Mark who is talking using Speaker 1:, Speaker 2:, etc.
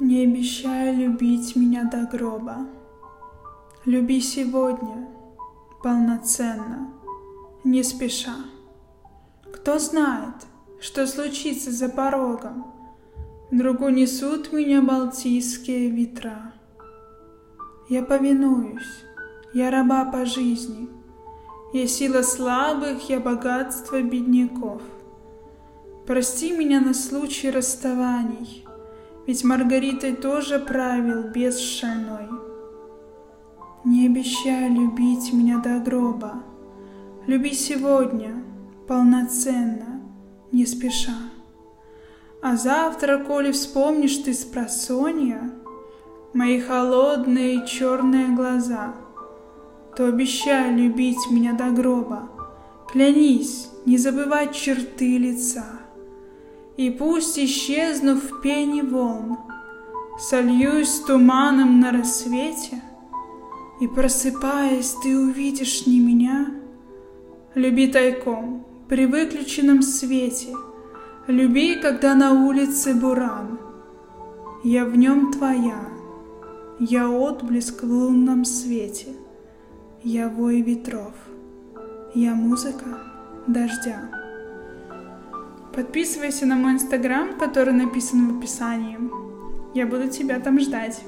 Speaker 1: Не обещай любить меня до гроба. Люби сегодня, полноценно, не спеша. Кто знает, что случится за порогом, Вдруг унесут меня балтийские ветра. Я повинуюсь, я раба по жизни, Я сила слабых, я богатство бедняков. Прости меня на случай расставаний, ведь Маргаритой тоже правил без шальной. Не обещай любить меня до гроба, Люби сегодня, полноценно, не спеша. А завтра, коли вспомнишь ты с просонья Мои холодные черные глаза, То обещай любить меня до гроба, Клянись не забывать черты лица. И пусть, исчезнув в пене волн, Сольюсь туманом на рассвете, И, просыпаясь, ты увидишь не меня, Люби тайком, при выключенном свете, Люби, когда на улице буран. Я в нем твоя, я отблеск в лунном свете, Я вой ветров, я музыка дождя. Подписывайся на мой инстаграм, который написан в описании. Я буду тебя там ждать.